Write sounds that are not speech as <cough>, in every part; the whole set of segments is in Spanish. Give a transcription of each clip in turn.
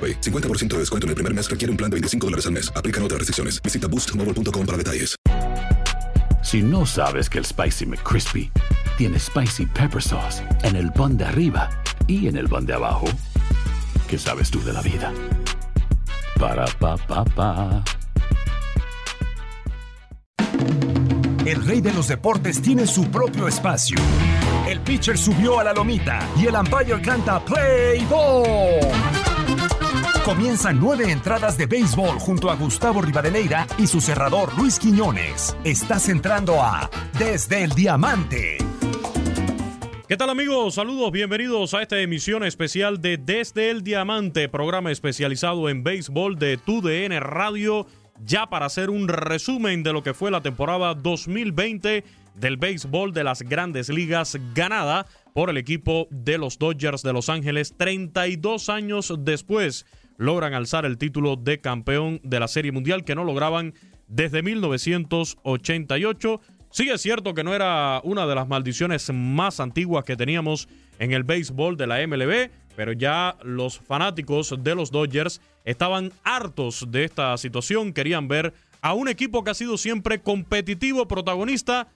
AroPay. 50% de descuento en el primer mes requiere un plan de 25 dólares al mes. Aplican otras restricciones. Visita boostmobile.com para detalles. Si no sabes que el Spicy McCrispy tiene Spicy Pepper Sauce en el pan de arriba y en el pan de abajo, ¿qué sabes tú de la vida? Para, pa, pa, pa. El rey de los deportes tiene su propio espacio. El pitcher subió a la lomita y el umpire canta Play Ball. Comienzan nueve entradas de béisbol junto a Gustavo Rivadeneira y su cerrador Luis Quiñones. Estás entrando a Desde el Diamante. ¿Qué tal amigos? Saludos, bienvenidos a esta emisión especial de Desde el Diamante, programa especializado en béisbol de TUDN Radio, ya para hacer un resumen de lo que fue la temporada 2020 del béisbol de las grandes ligas ganada por el equipo de los Dodgers de Los Ángeles 32 años después logran alzar el título de campeón de la Serie Mundial que no lograban desde 1988. Sí es cierto que no era una de las maldiciones más antiguas que teníamos en el béisbol de la MLB, pero ya los fanáticos de los Dodgers estaban hartos de esta situación, querían ver a un equipo que ha sido siempre competitivo, protagonista,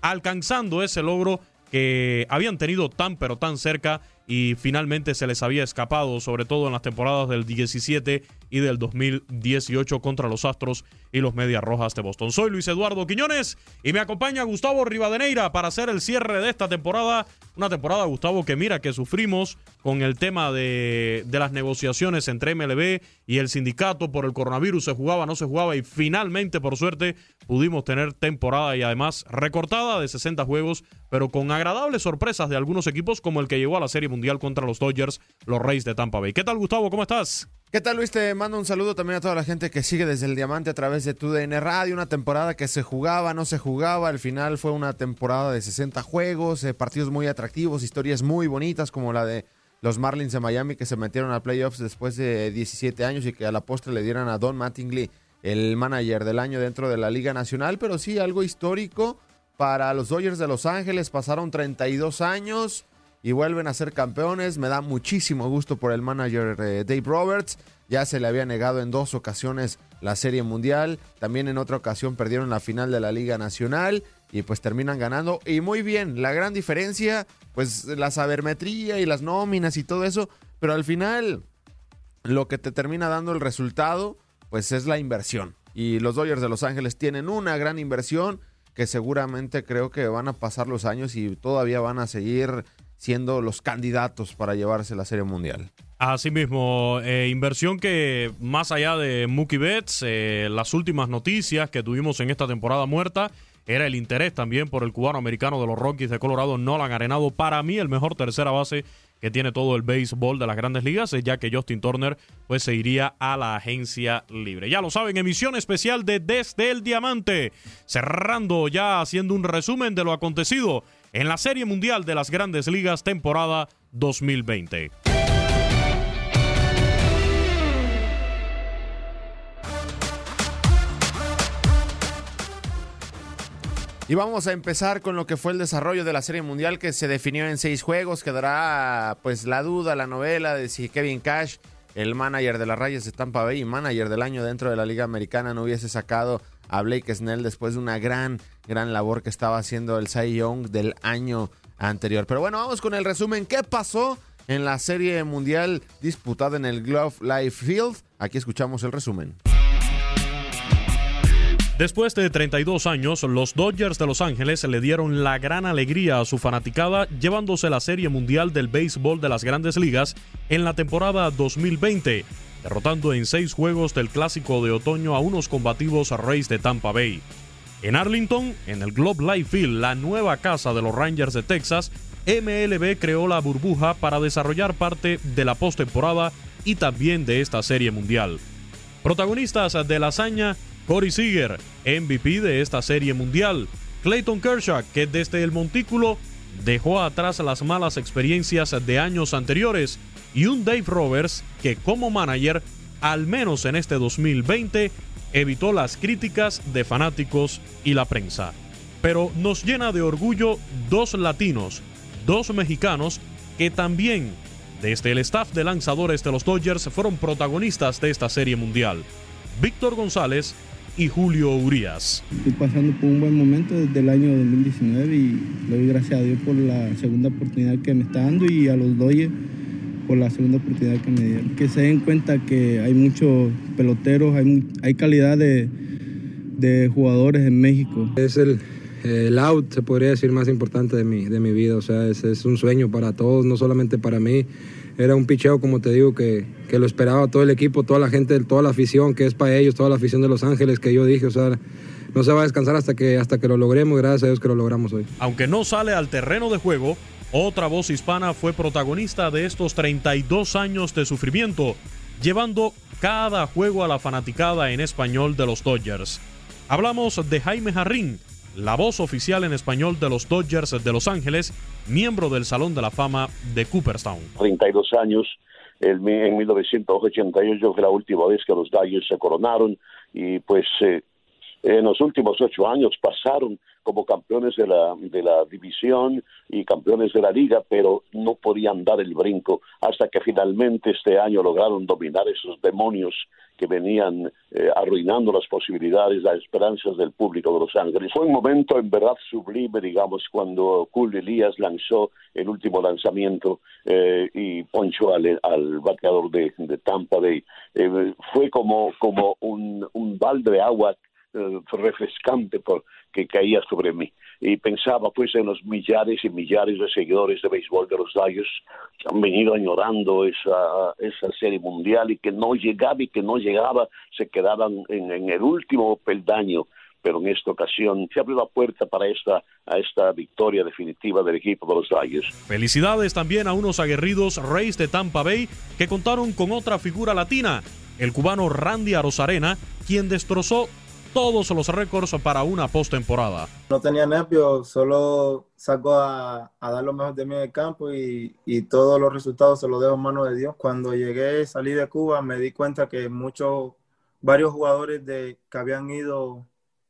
alcanzando ese logro que habían tenido tan pero tan cerca y finalmente se les había escapado, sobre todo en las temporadas del 17 y del 2018 contra los Astros y los Medias Rojas de Boston. Soy Luis Eduardo Quiñones y me acompaña Gustavo Rivadeneira para hacer el cierre de esta temporada. Una temporada, Gustavo, que mira que sufrimos con el tema de, de las negociaciones entre MLB y el sindicato por el coronavirus. Se jugaba, no se jugaba y finalmente, por suerte, pudimos tener temporada y además recortada de 60 juegos, pero con agradables sorpresas de algunos equipos como el que llegó a la Serie Mundial contra los Dodgers, los Reyes de Tampa Bay. ¿Qué tal, Gustavo? ¿Cómo estás? ¿Qué tal Luis? Te mando un saludo también a toda la gente que sigue desde el Diamante a través de tu DN Radio. Una temporada que se jugaba, no se jugaba. Al final fue una temporada de 60 juegos, eh, partidos muy atractivos, historias muy bonitas como la de los Marlins de Miami que se metieron a playoffs después de 17 años y que a la postre le dieran a Don Mattingly el manager del año dentro de la Liga Nacional. Pero sí, algo histórico para los Dodgers de Los Ángeles. Pasaron 32 años y vuelven a ser campeones. Me da muchísimo gusto por el manager eh, Dave Roberts. Ya se le había negado en dos ocasiones la Serie Mundial. También en otra ocasión perdieron la final de la Liga Nacional y pues terminan ganando. Y muy bien, la gran diferencia, pues la sabermetría y las nóminas y todo eso. Pero al final, lo que te termina dando el resultado, pues es la inversión. Y los Dodgers de Los Ángeles tienen una gran inversión que seguramente creo que van a pasar los años y todavía van a seguir siendo los candidatos para llevarse la Serie Mundial. Asimismo, eh, inversión que más allá de Mookie Betts, eh, las últimas noticias que tuvimos en esta temporada muerta era el interés también por el cubano americano de los Rockies de Colorado, Nolan Arenado, para mí el mejor tercera base que tiene todo el béisbol de las grandes ligas, ya que Justin Turner pues se iría a la agencia libre. Ya lo saben, emisión especial de Desde el Diamante, cerrando ya haciendo un resumen de lo acontecido en la Serie Mundial de las Grandes Ligas temporada 2020. Y vamos a empezar con lo que fue el desarrollo de la Serie Mundial que se definió en seis juegos. Quedará pues la duda, la novela de si Kevin Cash, el manager de las Rayas de Tampa Bay y manager del año dentro de la Liga Americana, no hubiese sacado a Blake Snell después de una gran, gran labor que estaba haciendo el Cy Young del año anterior. Pero bueno, vamos con el resumen. ¿Qué pasó en la Serie Mundial disputada en el Glove Life Field? Aquí escuchamos el resumen. Después de 32 años, los Dodgers de Los Ángeles le dieron la gran alegría a su fanaticada llevándose la Serie Mundial del Béisbol de las Grandes Ligas en la temporada 2020, derrotando en seis juegos del Clásico de Otoño a unos combativos Rays de Tampa Bay. En Arlington, en el Globe Life Field, la nueva casa de los Rangers de Texas, MLB creó la burbuja para desarrollar parte de la postemporada y también de esta Serie Mundial. Protagonistas de la hazaña Corey Seager, MVP de esta serie mundial. Clayton Kershaw, que desde el montículo dejó atrás las malas experiencias de años anteriores. Y un Dave Roberts que como manager, al menos en este 2020, evitó las críticas de fanáticos y la prensa. Pero nos llena de orgullo dos latinos, dos mexicanos que también desde el staff de lanzadores de los Dodgers fueron protagonistas de esta serie mundial. Víctor González y Julio Urias. Estoy pasando por un buen momento desde el año 2019 y le doy gracias a Dios por la segunda oportunidad que me está dando y a los Dodgers por la segunda oportunidad que me dieron. Que se den cuenta que hay muchos peloteros, hay, hay calidad de, de jugadores en México. Es el, el out, se podría decir, más importante de mi, de mi vida. O sea, es, es un sueño para todos, no solamente para mí era un picheo, como te digo, que, que, lo esperaba todo el equipo, toda la gente, toda la afición, que es para ellos, toda la afición de Los Ángeles, que yo dije, o sea, no se va a descansar hasta que, hasta que lo logremos, gracias a Dios que lo logramos hoy. Aunque no sale al terreno de juego, otra voz hispana fue protagonista de estos 32 años de sufrimiento, llevando cada juego a la fanaticada en español de los Dodgers. Hablamos de Jaime Jarrín, la voz oficial en español de los Dodgers de Los Ángeles, miembro del Salón de la Fama de Cooperstown. 32 años, en 1988 fue la última vez que los Dodgers se coronaron y pues eh, en los últimos ocho años pasaron como campeones de la, de la división y campeones de la liga, pero no podían dar el brinco hasta que finalmente este año lograron dominar esos demonios que venían eh, arruinando las posibilidades, las esperanzas del público de Los Ángeles. Fue un momento en verdad sublime, digamos, cuando Julio Elías lanzó el último lanzamiento eh, y ponchó al, al bateador de, de Tampa Bay. Eh, fue como, como un, un balde de agua eh, refrescante por, que caía sobre mí. Y pensaba pues en los millares y millares de seguidores de béisbol de los Dodgers que han venido añorando esa, esa serie mundial y que no llegaba y que no llegaba, se quedaban en, en el último peldaño pero en esta ocasión se abrió la puerta para esta, a esta victoria definitiva del equipo de los Dodgers. Felicidades también a unos aguerridos Reyes de Tampa Bay que contaron con otra figura latina, el cubano Randy Arozarena, quien destrozó todos los récords para una postemporada. No tenía nervios, solo saco a, dar lo mejor de mí en el campo y, y, todos los resultados se los dejo en manos de Dios. Cuando llegué, salí de Cuba, me di cuenta que muchos, varios jugadores de, que habían ido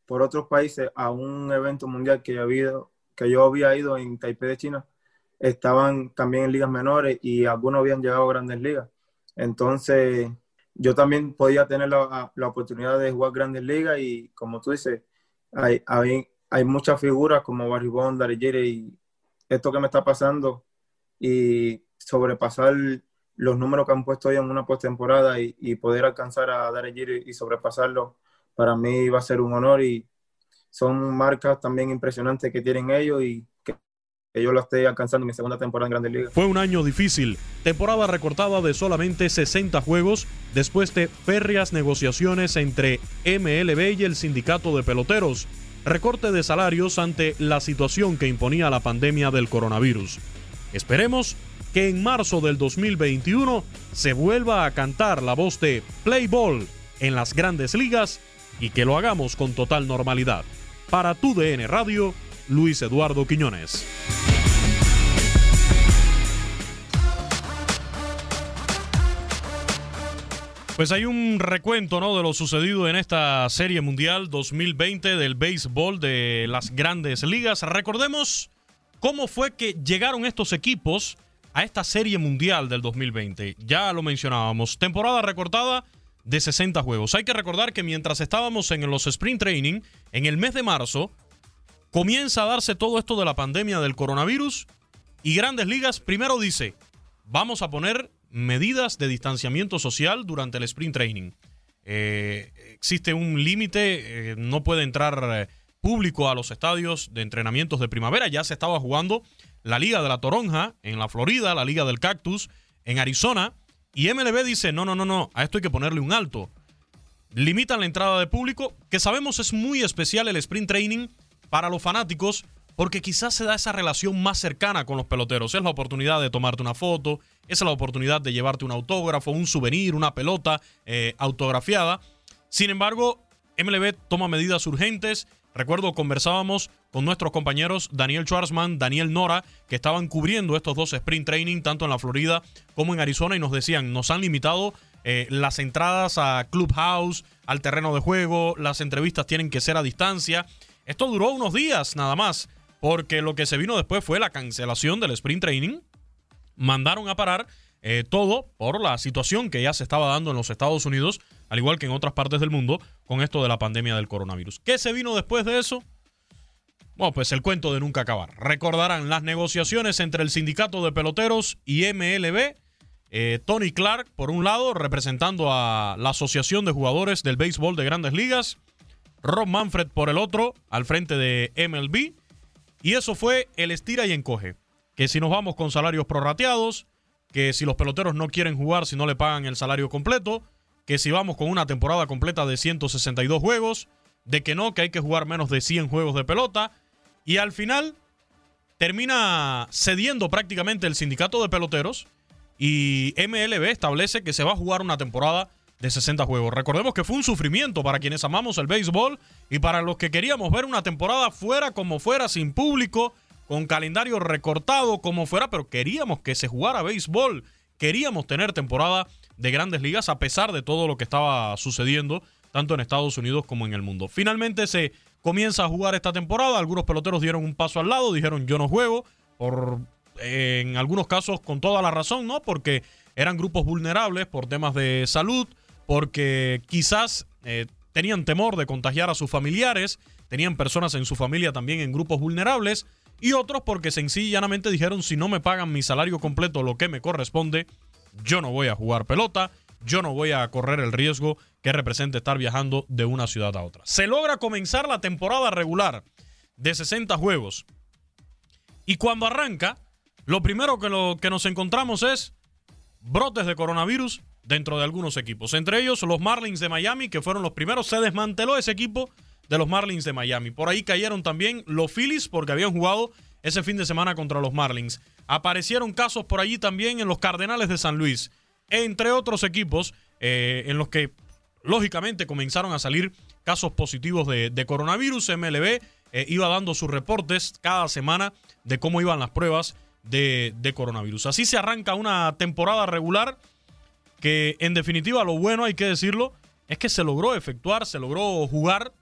por otros países a un evento mundial que, había, que yo había ido en Taipei de China, estaban también en ligas menores y algunos habían llegado a grandes ligas. Entonces, yo también podía tener la, oportunidad de jugar grandes ligas y como tú dices, hay, hay, muchas figuras como Barry Bond, Darry y esto que me está pasando y sobrepasar los números que han puesto hoy en una postemporada y, y poder alcanzar a Darry y sobrepasarlo, para mí va a ser un honor y son marcas también impresionantes que tienen ellos y que yo lo esté alcanzando en mi segunda temporada en Grandes Ligas. Fue un año difícil, temporada recortada de solamente 60 juegos después de férreas negociaciones entre MLB y el sindicato de peloteros, recorte de salarios ante la situación que imponía la pandemia del coronavirus. Esperemos que en marzo del 2021 se vuelva a cantar la voz de Play Ball en las grandes ligas y que lo hagamos con total normalidad. Para tu DN Radio, Luis Eduardo Quiñones. Pues hay un recuento ¿no? de lo sucedido en esta Serie Mundial 2020 del béisbol de las grandes ligas. Recordemos cómo fue que llegaron estos equipos a esta Serie Mundial del 2020. Ya lo mencionábamos, temporada recortada de 60 juegos. Hay que recordar que mientras estábamos en los Sprint Training, en el mes de marzo, comienza a darse todo esto de la pandemia del coronavirus y Grandes Ligas primero dice, vamos a poner medidas de distanciamiento social durante el sprint training. Eh, existe un límite, eh, no puede entrar eh, público a los estadios de entrenamientos de primavera. Ya se estaba jugando la Liga de la Toronja en la Florida, la Liga del Cactus en Arizona. Y MLB dice, no, no, no, no, a esto hay que ponerle un alto. Limitan la entrada de público, que sabemos es muy especial el sprint training para los fanáticos, porque quizás se da esa relación más cercana con los peloteros. Es la oportunidad de tomarte una foto, es la oportunidad de llevarte un autógrafo, un souvenir, una pelota eh, autografiada. Sin embargo, MLB toma medidas urgentes. Recuerdo, conversábamos con nuestros compañeros Daniel Schwarzman, Daniel Nora, que estaban cubriendo estos dos sprint training, tanto en la Florida como en Arizona, y nos decían, nos han limitado eh, las entradas a Clubhouse, al terreno de juego, las entrevistas tienen que ser a distancia. Esto duró unos días nada más, porque lo que se vino después fue la cancelación del sprint training mandaron a parar eh, todo por la situación que ya se estaba dando en los Estados Unidos, al igual que en otras partes del mundo, con esto de la pandemia del coronavirus. ¿Qué se vino después de eso? Bueno, pues el cuento de nunca acabar. Recordarán las negociaciones entre el sindicato de peloteros y MLB. Eh, Tony Clark, por un lado, representando a la Asociación de Jugadores del Béisbol de Grandes Ligas. Rob Manfred, por el otro, al frente de MLB. Y eso fue el estira y encoge que si nos vamos con salarios prorrateados, que si los peloteros no quieren jugar si no le pagan el salario completo, que si vamos con una temporada completa de 162 juegos, de que no, que hay que jugar menos de 100 juegos de pelota, y al final termina cediendo prácticamente el sindicato de peloteros y MLB establece que se va a jugar una temporada de 60 juegos. Recordemos que fue un sufrimiento para quienes amamos el béisbol y para los que queríamos ver una temporada fuera como fuera, sin público, con calendario recortado, como fuera, pero queríamos que se jugara béisbol, queríamos tener temporada de grandes ligas a pesar de todo lo que estaba sucediendo, tanto en Estados Unidos como en el mundo. Finalmente se comienza a jugar esta temporada, algunos peloteros dieron un paso al lado, dijeron yo no juego, por, en algunos casos con toda la razón, ¿no? Porque eran grupos vulnerables por temas de salud, porque quizás eh, tenían temor de contagiar a sus familiares, tenían personas en su familia también en grupos vulnerables, y otros porque sencillamente dijeron si no me pagan mi salario completo, lo que me corresponde, yo no voy a jugar pelota, yo no voy a correr el riesgo que representa estar viajando de una ciudad a otra. Se logra comenzar la temporada regular de 60 juegos. Y cuando arranca, lo primero que, lo, que nos encontramos es brotes de coronavirus dentro de algunos equipos. Entre ellos los Marlins de Miami, que fueron los primeros. Se desmanteló ese equipo de los Marlins de Miami. Por ahí cayeron también los Phillies porque habían jugado ese fin de semana contra los Marlins. Aparecieron casos por allí también en los Cardenales de San Luis, entre otros equipos eh, en los que lógicamente comenzaron a salir casos positivos de, coronavirus. MLB eh, iba dando sus reportes cada semana de cómo iban las pruebas de, de coronavirus. Así se arranca una temporada regular que en definitiva lo bueno hay que decirlo es que se logró efectuar, se logró jugar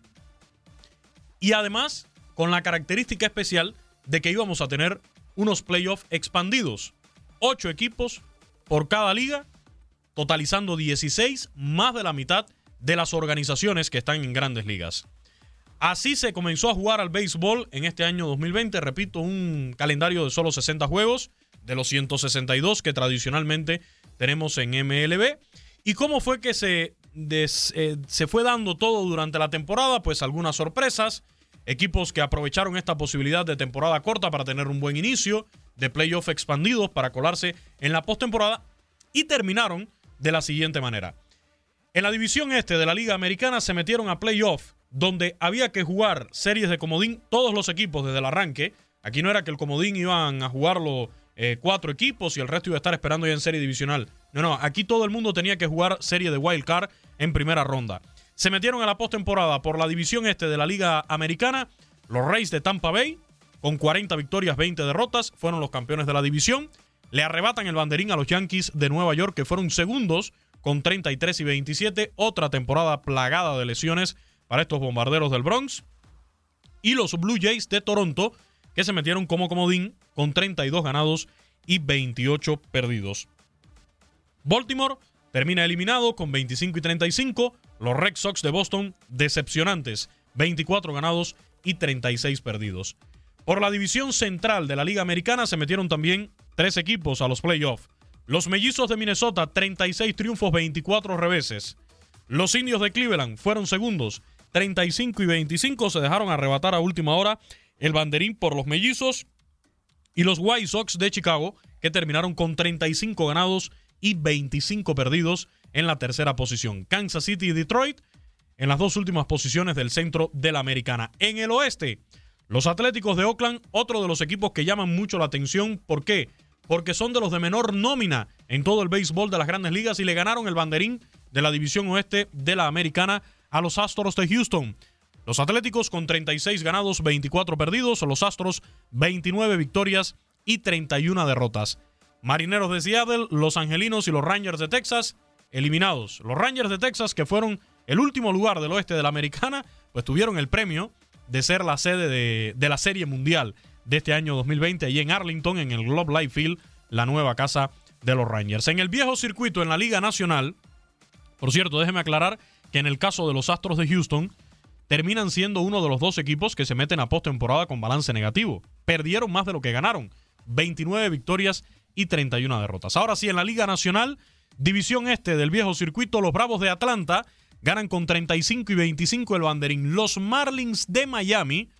y además, con la característica especial de que íbamos a tener unos playoffs expandidos. Ocho equipos por cada liga, totalizando 16, más de la mitad de las organizaciones que están en grandes ligas. Así se comenzó a jugar al béisbol en este año 2020. Repito, un calendario de solo 60 juegos, de los 162 que tradicionalmente tenemos en MLB. ¿Y cómo fue que se, eh, se fue dando todo durante la temporada? Pues algunas sorpresas. Equipos que aprovecharon esta posibilidad de temporada corta para tener un buen inicio, de playoff expandidos para colarse en la postemporada y terminaron de la siguiente manera. En la división este de la Liga Americana se metieron a playoff, donde había que jugar series de comodín todos los equipos desde el arranque. Aquí no era que el comodín iban a jugarlo eh, cuatro equipos y el resto iba a estar esperando ya en serie divisional. No, no, aquí todo el mundo tenía que jugar serie de wild card en primera ronda. Se metieron a la postemporada por la división este de la Liga Americana. Los Rays de Tampa Bay, con 40 victorias, 20 derrotas, fueron los campeones de la división. Le arrebatan el banderín a los Yankees de Nueva York, que fueron segundos con 33 y 27. Otra temporada plagada de lesiones para estos bombarderos del Bronx. Y los Blue Jays de Toronto, que se metieron como comodín con 32 ganados y 28 perdidos. Baltimore termina eliminado con 25 y 35. Los Red Sox de Boston decepcionantes, 24 ganados y 36 perdidos. Por la división central de la Liga Americana se metieron también tres equipos a los playoffs. Los Mellizos de Minnesota, 36 triunfos, 24 reveses. Los Indios de Cleveland fueron segundos, 35 y 25. Se dejaron arrebatar a última hora el banderín por los Mellizos. Y los White Sox de Chicago, que terminaron con 35 ganados y 25 perdidos en la tercera posición. Kansas City y Detroit en las dos últimas posiciones del centro de la americana. En el oeste, los Atléticos de Oakland, otro de los equipos que llaman mucho la atención. ¿Por qué? Porque son de los de menor nómina en todo el béisbol de las grandes ligas y le ganaron el banderín de la división oeste de la americana a los Astros de Houston. Los Atléticos con 36 ganados, 24 perdidos, los Astros 29 victorias y 31 derrotas. Marineros de Seattle, los Angelinos y los Rangers de Texas eliminados. Los Rangers de Texas, que fueron el último lugar del oeste de la americana, pues tuvieron el premio de ser la sede de, la Serie Mundial de este año 2020 allí en Arlington, en el Globe Life Field, la nueva casa de los Rangers. En el viejo circuito en la Liga Nacional, por cierto, déjeme aclarar que en el caso de los Astros de Houston, terminan siendo uno de los dos equipos que se meten a postemporada con balance negativo. Perdieron más de lo que ganaron. 29 victorias y 31 derrotas. Ahora sí, en la Liga Nacional, División Este del viejo circuito, los Bravos de Atlanta ganan con 35 y 25 el banderín. Los Marlins de Miami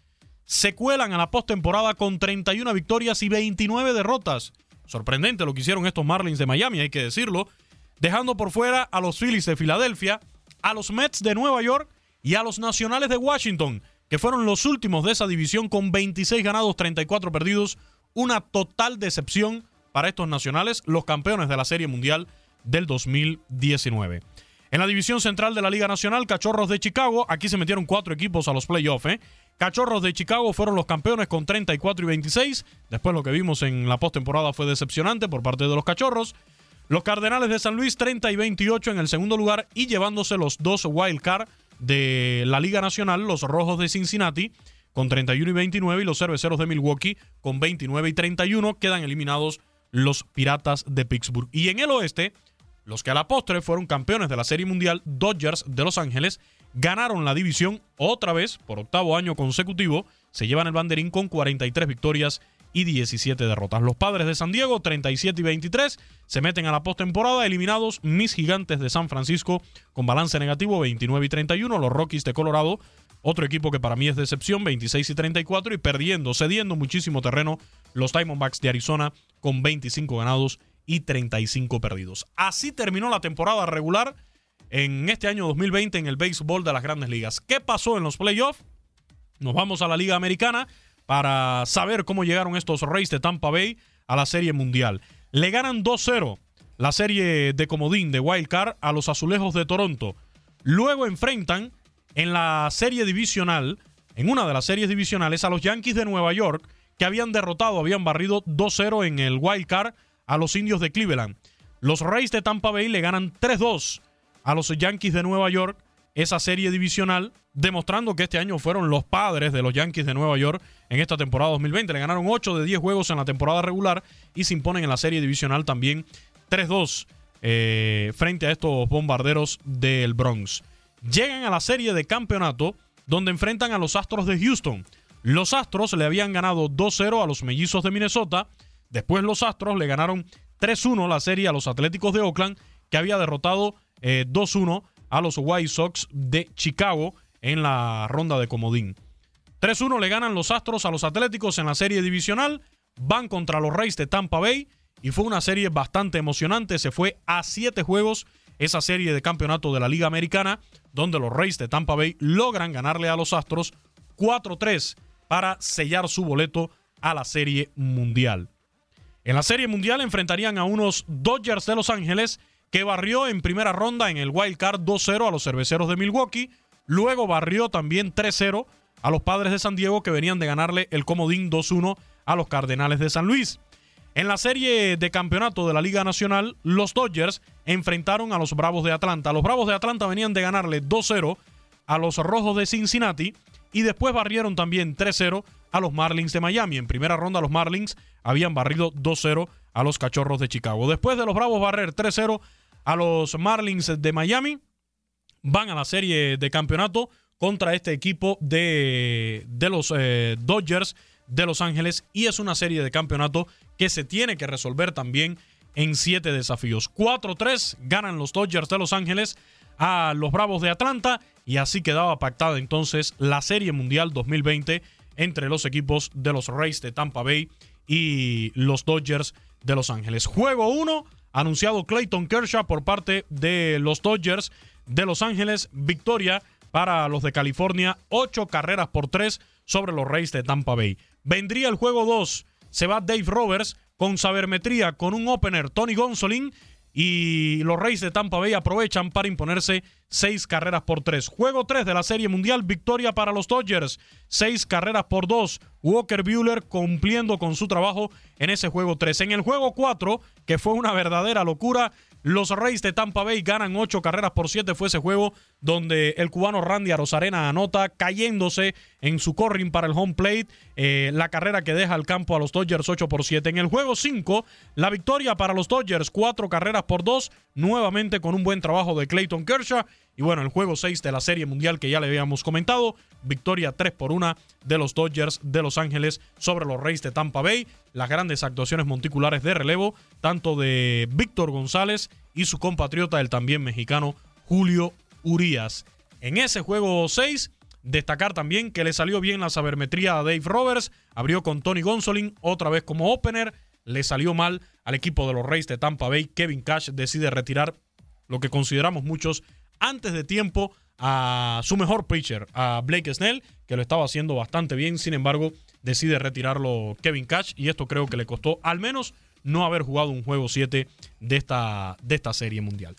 se cuelan a la postemporada con 31 victorias y 29 derrotas. Sorprendente lo que hicieron estos Marlins de Miami, hay que decirlo. Dejando por fuera a los Phillies de Filadelfia, a los Mets de Nueva York y a los Nacionales de Washington, que fueron los últimos de esa división con 26 ganados, 34 perdidos. Una total decepción para estos nacionales, los campeones de la Serie Mundial del 2019. En la división central de la Liga Nacional, Cachorros de Chicago, aquí se metieron cuatro equipos a los playoffs. ¿eh? Cachorros de Chicago fueron los campeones con 34 y 26. Después lo que vimos en la postemporada fue decepcionante por parte de los Cachorros. Los Cardenales de San Luis 30 y 28 en el segundo lugar y llevándose los dos wild card de la Liga Nacional, los Rojos de Cincinnati con 31 y 29 y los Cerveceros de Milwaukee con 29 y 31 quedan eliminados los Piratas de Pittsburgh. Y en el oeste, los que a la postre fueron campeones de la Serie Mundial, Dodgers de Los Ángeles, ganaron la división otra vez por octavo año consecutivo. Se llevan el banderín con 43 victorias y 17 derrotas. Los padres de San Diego, 37 y 23, se meten a la postemporada, eliminados mis gigantes de San Francisco con balance negativo, 29 y 31. Los Rockies de Colorado, otro equipo que para mí es decepción, 26 y 34, y perdiendo, cediendo muchísimo terreno, los Diamondbacks de Arizona con 25 ganados y 35 perdidos. Así terminó la temporada regular en este año 2020 en el béisbol de las grandes ligas. ¿Qué pasó en los playoffs? Nos vamos a la Liga Americana para saber cómo llegaron estos Rays de Tampa Bay a la Serie Mundial. Le ganan 2-0 la serie de comodín de Wild Card a los Azulejos de Toronto. Luego enfrentan en la serie divisional, en una de las series divisionales, a los Yankees de Nueva York, que habían derrotado, habían barrido 2-0 en el Wild Card a los indios de Cleveland. Los Rays de Tampa Bay le ganan 3-2 a los Yankees de Nueva York esa serie divisional, demostrando que este año fueron los padres de los Yankees de Nueva York en esta temporada 2020. Le ganaron 8 de 10 juegos en la temporada regular y se imponen en la serie divisional también 3-2 eh, frente a estos bombarderos del Bronx. Llegan a la serie de campeonato donde enfrentan a los Astros de Houston. Los Astros le habían ganado 2-0 a los Mellizos de Minnesota Después los Astros le ganaron 3-1 la serie a los Atléticos de Oakland, que había derrotado 2-1 eh, a los White Sox de Chicago en la ronda de comodín. 3-1 le ganan los Astros a los Atléticos en la serie divisional, van contra los Rays de Tampa Bay y fue una serie bastante emocionante, se fue a 7 juegos esa serie de campeonato de la Liga Americana, donde los Rays de Tampa Bay logran ganarle a los Astros 4-3 para sellar su boleto a la serie mundial. En la Serie Mundial enfrentarían a unos Dodgers de Los Ángeles que barrió en primera ronda en el Wild Card 2-0 a los cerveceros de Milwaukee. Luego barrió también 3-0 a los padres de San Diego que venían de ganarle el comodín 2-1 a los Cardenales de San Luis. En la serie de campeonato de la Liga Nacional, los Dodgers enfrentaron a los Bravos de Atlanta. Los Bravos de Atlanta venían de ganarle 2-0 a los Rojos de Cincinnati y después barrieron también 3-0 a los Marlins de Miami. En primera ronda los Marlins habían barrido 2-0 a los Cachorros de Chicago. Después de los Bravos barrer 3-0 a los Marlins de Miami, van a la serie de campeonato contra este equipo de, de los eh, Dodgers de Los Ángeles y es una serie de campeonato que se tiene que resolver también en siete desafíos. 4-3 ganan los Dodgers de Los Ángeles a los Bravos de Atlanta y así quedaba pactada entonces la Serie Mundial 2020 entre los equipos de los Rays de Tampa Bay y los Dodgers de Los Ángeles. Juego 1, anunciado Clayton Kershaw por parte de los Dodgers de Los Ángeles. Victoria para los de California, 8 carreras por 3 sobre los Rays de Tampa Bay. Vendría el juego 2. Se va Dave Roberts con sabermetría con un opener Tony Gonsolin y los Reyes de Tampa Bay aprovechan para imponerse seis carreras por tres. Juego 3 de la Serie Mundial, victoria para los Dodgers, seis carreras por dos. Walker Bueller cumpliendo con su trabajo en ese juego 3. En el juego 4, que fue una verdadera locura, los Reyes de Tampa Bay ganan ocho carreras por siete. Fue ese juego donde el cubano Randy Arozarena anota cayéndose en su corring para el home plate. Eh, la carrera que deja el campo a los Dodgers 8 por 7. En el juego 5, la victoria para los Dodgers, cuatro carreras por dos. Nuevamente con un buen trabajo de Clayton Kershaw. Y bueno, el juego 6 de la Serie Mundial que ya le habíamos comentado. Victoria 3 por 1 de los Dodgers de Los Ángeles sobre los Reyes de Tampa Bay. Las grandes actuaciones monticulares de relevo, tanto de Víctor González y su compatriota, el también mexicano Julio Urias. En ese juego 6, destacar también que le salió bien la sabermetría a Dave Roberts. Abrió con Tony Gonsolin, otra vez como opener. Le salió mal al equipo de los Reyes de Tampa Bay. Kevin Cash decide retirar lo que consideramos muchos antes de tiempo a su mejor pitcher, a Blake Snell, que lo estaba haciendo bastante bien. Sin embargo, decide retirarlo Kevin Cash y esto creo que le costó al menos no haber jugado un juego 7 de esta, de esta serie mundial.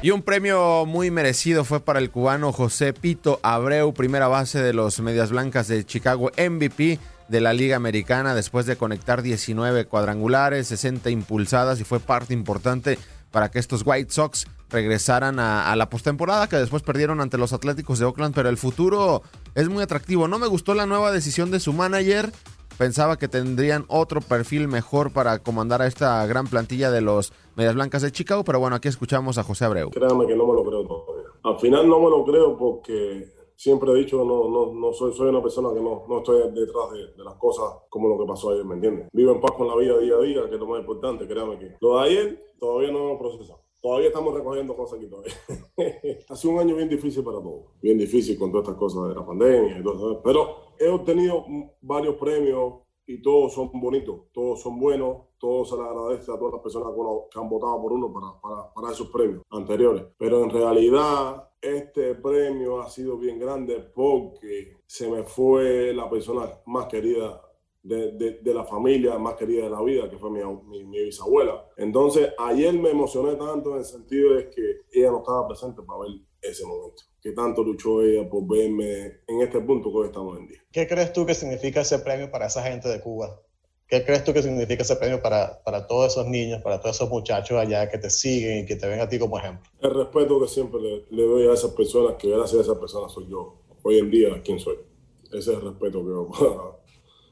Y un premio muy merecido fue para el cubano José Pito Abreu, primera base de los Medias Blancas de Chicago, MVP de la Liga Americana después de conectar 19 cuadrangulares, 60 impulsadas y fue parte importante para que estos White Sox regresaran a, la postemporada que después perdieron ante los Atléticos de Oakland, pero el futuro es muy atractivo. No me gustó la nueva decisión de su manager. Pensaba que tendrían otro perfil mejor para comandar a esta gran plantilla de los Medias Blancas de Chicago, pero bueno, aquí escuchamos a José Abreu. Créame que no me lo creo todavía. Al final no me lo creo porque siempre he dicho, no, no, no soy, soy una persona que no, no estoy detrás de, de, las cosas como lo que pasó ayer, ¿me entiendes? Vivo en paz con la vida día a día, que es lo más importante, créame que. Lo de ayer todavía no hemos procesado. Todavía estamos recogiendo cosas aquí todavía. <laughs> ha sido un año bien difícil para todos. Bien difícil con todas estas cosas de la pandemia y todo eso. Pero he obtenido varios premios y todos son bonitos, todos son buenos, todos se le agradece a todas las personas que han votado por uno para, para, para, esos premios anteriores. Pero en realidad este premio ha sido bien grande porque se me fue la persona más querida de, de, de, la familia más querida de la vida, que fue mi, mi, mi, bisabuela. Entonces, ayer me emocioné tanto en el sentido de que ella no estaba presente para ver ese momento. Que tanto luchó ella por verme en este punto que hoy estamos en día. ¿Qué crees tú que significa ese premio para esa gente de Cuba? ¿Qué crees tú que significa ese premio para, para todos esos niños, para todos esos muchachos allá que te siguen y que te ven a ti como ejemplo? El respeto que siempre le, le doy a esas personas, que gracias a esas personas soy yo, hoy en día, quien soy. Ese es el respeto que yo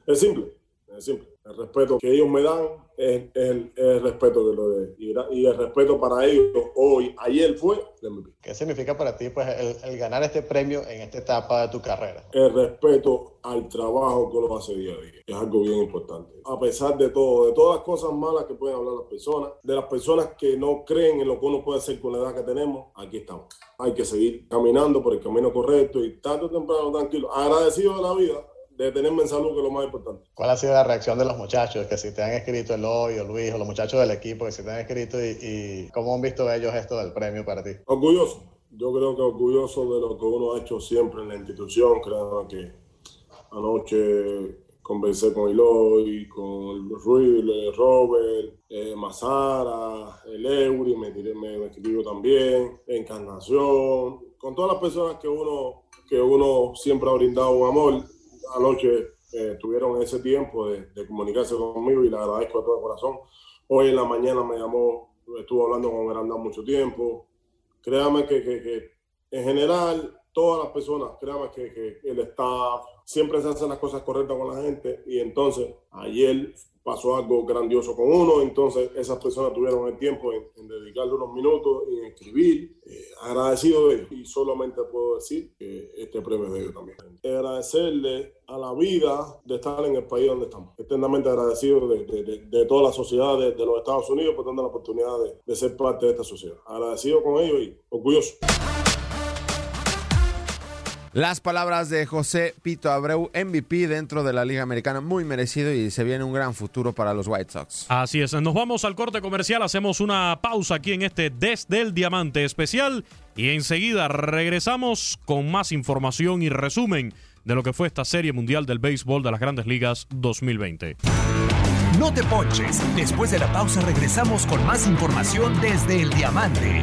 Es simple, es simple. El respeto que ellos me dan es, es, el, es el, respeto que lo de y, y, el respeto para ellos hoy, ayer fue el MVP. ¿Qué significa para ti pues el, el, ganar este premio en esta etapa de tu carrera? El respeto al trabajo que uno hace día a día. Es algo bien importante. A pesar de todo, de todas las cosas malas que pueden hablar las personas, de las personas que no creen en lo que uno puede hacer con la edad que tenemos, aquí estamos. Hay que seguir caminando por el camino correcto y tarde o temprano tranquilo, agradecido de la vida de tenerme en salud, que es lo más importante. ¿Cuál ha sido la reacción de los muchachos? Que si te han escrito el hoy o Luis o los muchachos del equipo, que si te han escrito y, y cómo han visto ellos esto del premio para ti. Orgulloso. Yo creo que orgulloso de lo que uno ha hecho siempre en la institución. Creo que anoche conversé con Eloy, con Ruiz, Robert, eh, Mazara, el Eury, me, me, me escribió también, Encarnación, con todas las personas que uno, que uno siempre ha brindado un amor anoche eh, tuvieron ese tiempo de, de, comunicarse conmigo y le agradezco a todo corazón. Hoy en la mañana me llamó, estuvo hablando con Grandán mucho tiempo. Créame que, que, que, en general todas las personas, créame que, que el staff, siempre se hacen las cosas correctas con la gente y entonces ayer pasó algo grandioso con uno, entonces esas personas tuvieron el tiempo en, dedicarle unos minutos y en escribir. Eh, agradecido de ellos y solamente puedo decir que este premio es de ellos también. Agradecerle a la vida de estar en el país donde estamos. Eternamente agradecido de, de, de, de toda la sociedad de, los Estados Unidos por tener la oportunidad de ser parte de esta sociedad. Agradecido con ellos y orgulloso. Las palabras de José Pito Abreu, MVP dentro de la Liga Americana, muy merecido y se viene un gran futuro para los White Sox. Así es, nos vamos al corte comercial, hacemos una pausa aquí en este Desde el Diamante especial y enseguida regresamos con más información y resumen de lo que fue esta Serie Mundial del Béisbol de las Grandes Ligas 2020. No te ponches, después de la pausa regresamos con más información desde el Diamante.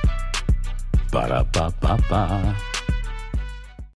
Ba-da-ba-ba-ba.